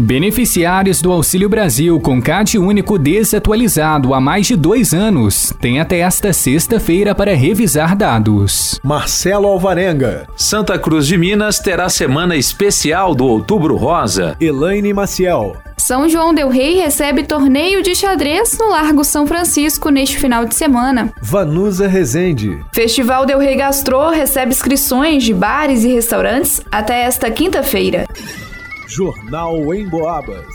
Beneficiários do Auxílio Brasil com CAD único desatualizado há mais de dois anos têm até esta sexta-feira para revisar dados. Marcelo Alvarenga. Santa Cruz de Minas terá semana especial do Outubro Rosa. Elaine Maciel. São João Del Rei recebe torneio de xadrez no Largo São Francisco neste final de semana. Vanusa Rezende. Festival Del Rei Gastro recebe inscrições de bares e restaurantes até esta quinta-feira. Jornal em Boabas.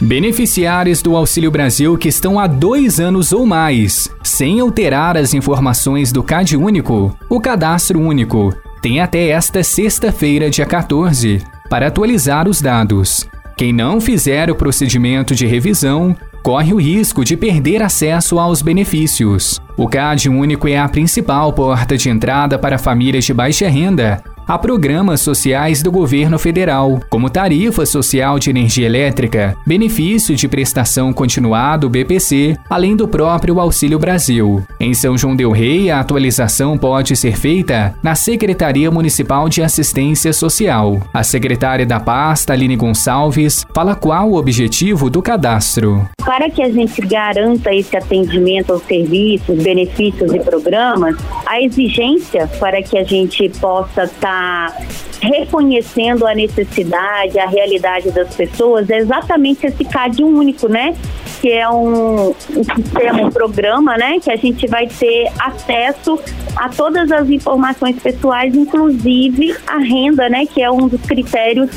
Beneficiários do Auxílio Brasil que estão há dois anos ou mais, sem alterar as informações do CAD Único, o Cadastro Único, tem até esta sexta-feira, dia 14, para atualizar os dados. Quem não fizer o procedimento de revisão corre o risco de perder acesso aos benefícios. O CAD Único é a principal porta de entrada para famílias de baixa renda a programas sociais do governo federal, como tarifa social de energia elétrica, benefício de prestação continuado BPC, além do próprio Auxílio Brasil. Em São João del Rei, a atualização pode ser feita na Secretaria Municipal de Assistência Social. A secretária da pasta, Aline Gonçalves, fala qual o objetivo do cadastro. Para que a gente garanta esse atendimento aos serviços, benefícios e programas, a exigência para que a gente possa estar Tá reconhecendo a necessidade, a realidade das pessoas, é exatamente esse CAD único, né? Que é um, um sistema, um programa, né? Que a gente vai ter acesso a todas as informações pessoais, inclusive a renda, né? Que é um dos critérios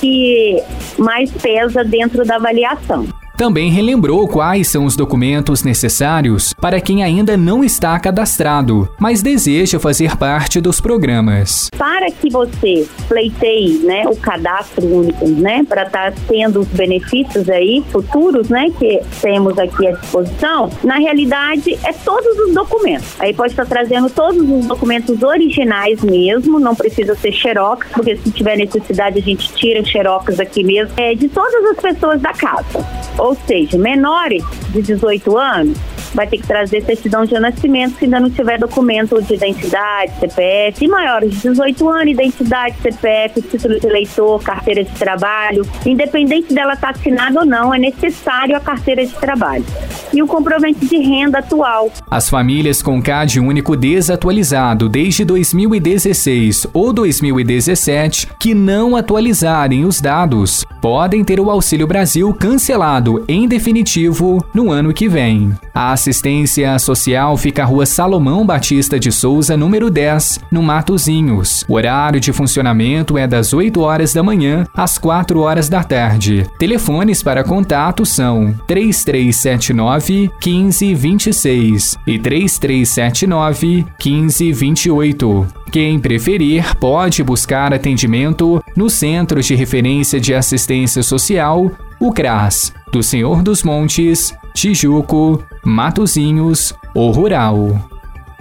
que mais pesa dentro da avaliação. Também relembrou quais são os documentos necessários para quem ainda não está cadastrado, mas deseja fazer parte dos programas. Para que você pleiteie né, o cadastro único, né, para estar tá tendo os benefícios aí futuros, né, que temos aqui à disposição, na realidade é todos os documentos. Aí pode estar trazendo todos os documentos originais mesmo, não precisa ser xerox, porque se tiver necessidade a gente tira xerox aqui mesmo, é de todas as pessoas da casa ou seja, menores de 18 anos, vai ter que trazer certidão de nascimento se ainda não tiver documento de identidade, CPF, e maiores de 18 anos, identidade, CPF, título de eleitor, carteira de trabalho, independente dela estar tá assinada ou não, é necessário a carteira de trabalho. E o comprovante de renda atual. As famílias com CAD único desatualizado desde 2016 ou 2017 que não atualizarem os dados podem ter o Auxílio Brasil cancelado em definitivo no ano que vem. A assistência social fica à Rua Salomão Batista de Souza, número 10, no Matozinhos. O horário de funcionamento é das 8 horas da manhã às 4 horas da tarde. Telefones para contato são 3379 1526 e 3379 1528. Quem preferir pode buscar atendimento no Centro de Referência de Assistência Social, o CRAS, do Senhor dos Montes, Tijuco, Matozinhos ou Rural.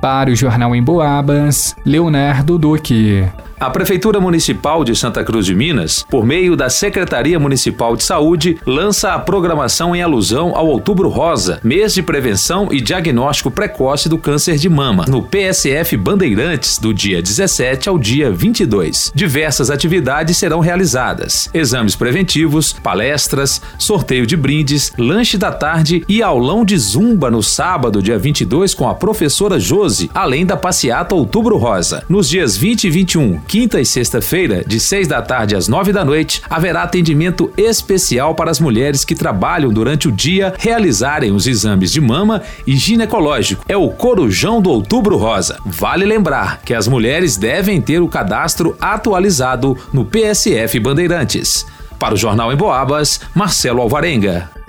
Para o Jornal em Boabas, Leonardo Duque. A Prefeitura Municipal de Santa Cruz de Minas, por meio da Secretaria Municipal de Saúde, lança a programação em alusão ao Outubro Rosa, mês de prevenção e diagnóstico precoce do câncer de mama, no PSF Bandeirantes, do dia 17 ao dia 22. Diversas atividades serão realizadas: exames preventivos, palestras, sorteio de brindes, lanche da tarde e aulão de zumba no sábado, dia 22, com a professora Josi, além da passeata Outubro Rosa. Nos dias 20 e 21, quinta e sexta-feira, de 6 da tarde às 9 da noite, haverá atendimento especial para as mulheres que trabalham durante o dia realizarem os exames de mama e ginecológico. É o Corujão do Outubro Rosa. Vale lembrar que as mulheres devem ter o cadastro atualizado no PSF Bandeirantes. Para o Jornal em Boabas, Marcelo Alvarenga.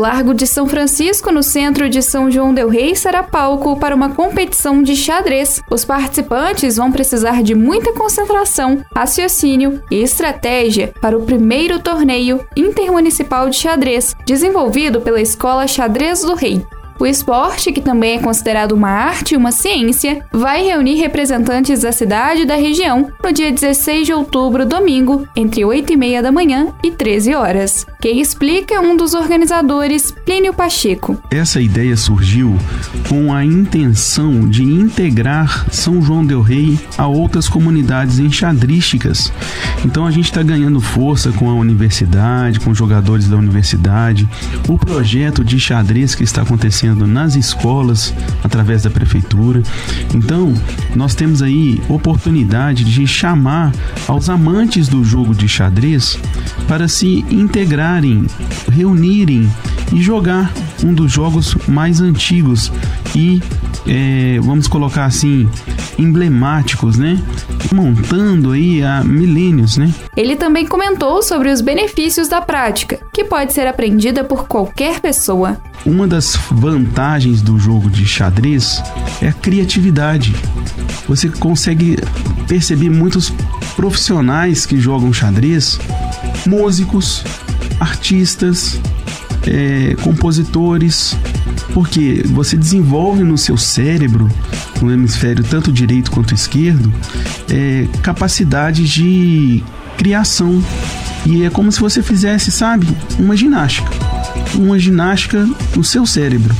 Largo de São Francisco, no centro de São João del Rei, será palco para uma competição de xadrez. Os participantes vão precisar de muita concentração, raciocínio e estratégia para o primeiro torneio intermunicipal de xadrez, desenvolvido pela Escola Xadrez do Rei. O esporte, que também é considerado uma arte e uma ciência, vai reunir representantes da cidade e da região no dia 16 de outubro, domingo, entre 8 e meia da manhã e 13 horas. Quem explica é um dos organizadores, Plínio Pacheco. Essa ideia surgiu com a intenção de integrar São João del Rei a outras comunidades enxadrísticas. Então a gente está ganhando força com a universidade, com jogadores da universidade, o projeto de xadrez que está acontecendo nas escolas através da prefeitura. Então nós temos aí oportunidade de chamar aos amantes do jogo de xadrez para se integrarem, reunirem e jogar um dos jogos mais antigos e é, vamos colocar assim emblemáticos, né? Montando aí há milênios, né? Ele também comentou sobre os benefícios da prática, que pode ser aprendida por qualquer pessoa. Uma das vantagens do jogo de xadrez é a criatividade. Você consegue perceber muitos profissionais que jogam xadrez, músicos, artistas, é, compositores, porque você desenvolve no seu cérebro, no hemisfério tanto direito quanto esquerdo, é, capacidade de criação. E é como se você fizesse, sabe, uma ginástica. Uma ginástica no seu cérebro.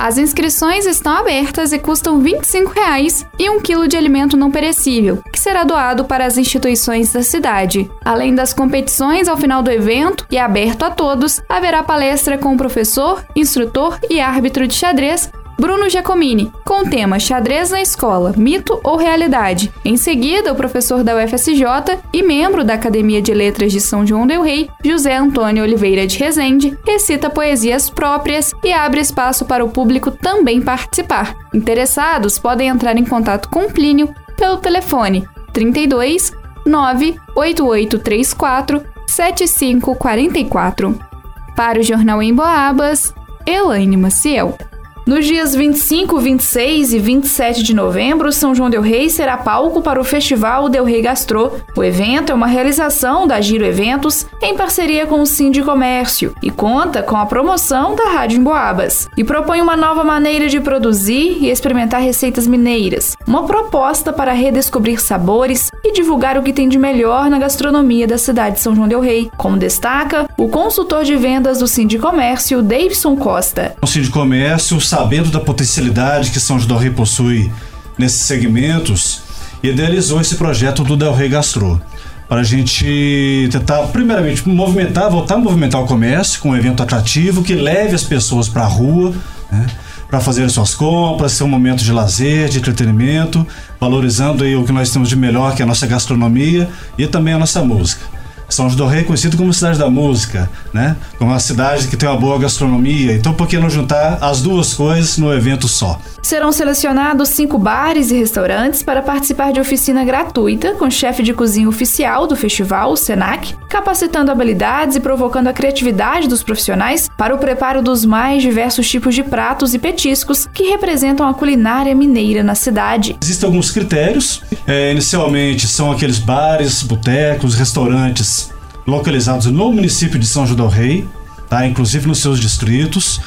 As inscrições estão abertas e custam 25 reais e um quilo de alimento não perecível, que será doado para as instituições da cidade. Além das competições, ao final do evento, e aberto a todos, haverá palestra com o professor, instrutor e árbitro de xadrez Bruno Giacomini, com o tema Xadrez na Escola, Mito ou Realidade. Em seguida, o professor da UFSJ e membro da Academia de Letras de São João del Rei, José Antônio Oliveira de Rezende, recita poesias próprias e abre espaço para o público também participar. Interessados podem entrar em contato com Plínio pelo telefone 32 98834 7544. Para o Jornal em Boabas, Elaine Maciel. Nos dias 25, 26 e 27 de novembro, São João Del Rei será palco para o Festival Del Rei Gastrô. O evento é uma realização da Giro Eventos em parceria com o de Comércio e conta com a promoção da Rádio Emboabas e propõe uma nova maneira de produzir e experimentar receitas mineiras, uma proposta para redescobrir sabores e divulgar o que tem de melhor na gastronomia da cidade de São João Del Rei, como destaca o consultor de vendas do de Comércio, Davidson Costa. O de Comércio sabendo da potencialidade que São João Rei possui nesses segmentos, idealizou esse projeto do Del Rey Gastro para a gente tentar, primeiramente, movimentar, voltar a movimentar o comércio com um evento atrativo que leve as pessoas para a rua, né, para fazer suas compras, ser um momento de lazer, de entretenimento, valorizando aí o que nós temos de melhor, que é a nossa gastronomia e também a nossa música. São João do Rei é conhecido como cidade da música, né? Como uma cidade que tem uma boa gastronomia. Então, por que não juntar as duas coisas no evento só? Serão selecionados cinco bares e restaurantes para participar de oficina gratuita com chefe de cozinha oficial do festival, o Senac, capacitando habilidades e provocando a criatividade dos profissionais para o preparo dos mais diversos tipos de pratos e petiscos que representam a culinária mineira na cidade. Existem alguns critérios. É, inicialmente são aqueles bares, botecos, restaurantes localizados no município de São João del Rei, tá? inclusive nos seus distritos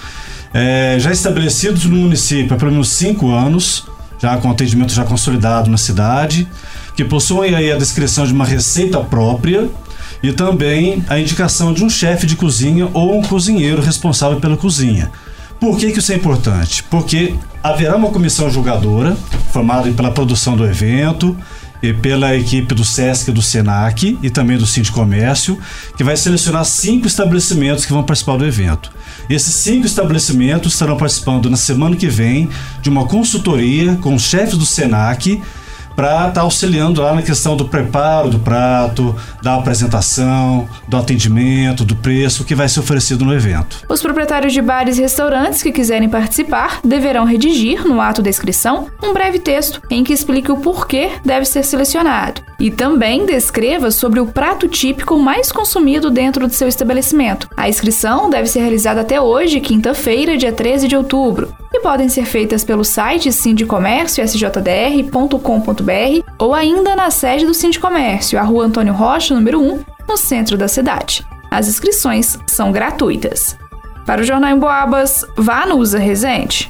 é, já estabelecidos no município há pelo menos cinco anos, já com atendimento já consolidado na cidade, que possuem aí a descrição de uma receita própria e também a indicação de um chefe de cozinha ou um cozinheiro responsável pela cozinha. Por que, que isso é importante? Porque haverá uma comissão julgadora, formada pela produção do evento, e pela equipe do SESC do SENAC e também do Cinti Comércio, que vai selecionar cinco estabelecimentos que vão participar do evento. Esses cinco estabelecimentos estarão participando na semana que vem de uma consultoria com os chefes do SENAC para estar tá auxiliando lá na questão do preparo do prato, da apresentação, do atendimento, do preço que vai ser oferecido no evento. Os proprietários de bares e restaurantes que quiserem participar deverão redigir, no ato da inscrição, um breve texto em que explique o porquê deve ser selecionado e também descreva sobre o prato típico mais consumido dentro do seu estabelecimento. A inscrição deve ser realizada até hoje, quinta-feira, dia 13 de outubro e podem ser feitas pelo site sindicomércio.sjdr.com.br ou ainda na sede do Sindicomércio, a Rua Antônio Rocha, número 1, no centro da cidade. As inscrições são gratuitas. Para o Jornal em Boabas, vá no Usa Resente.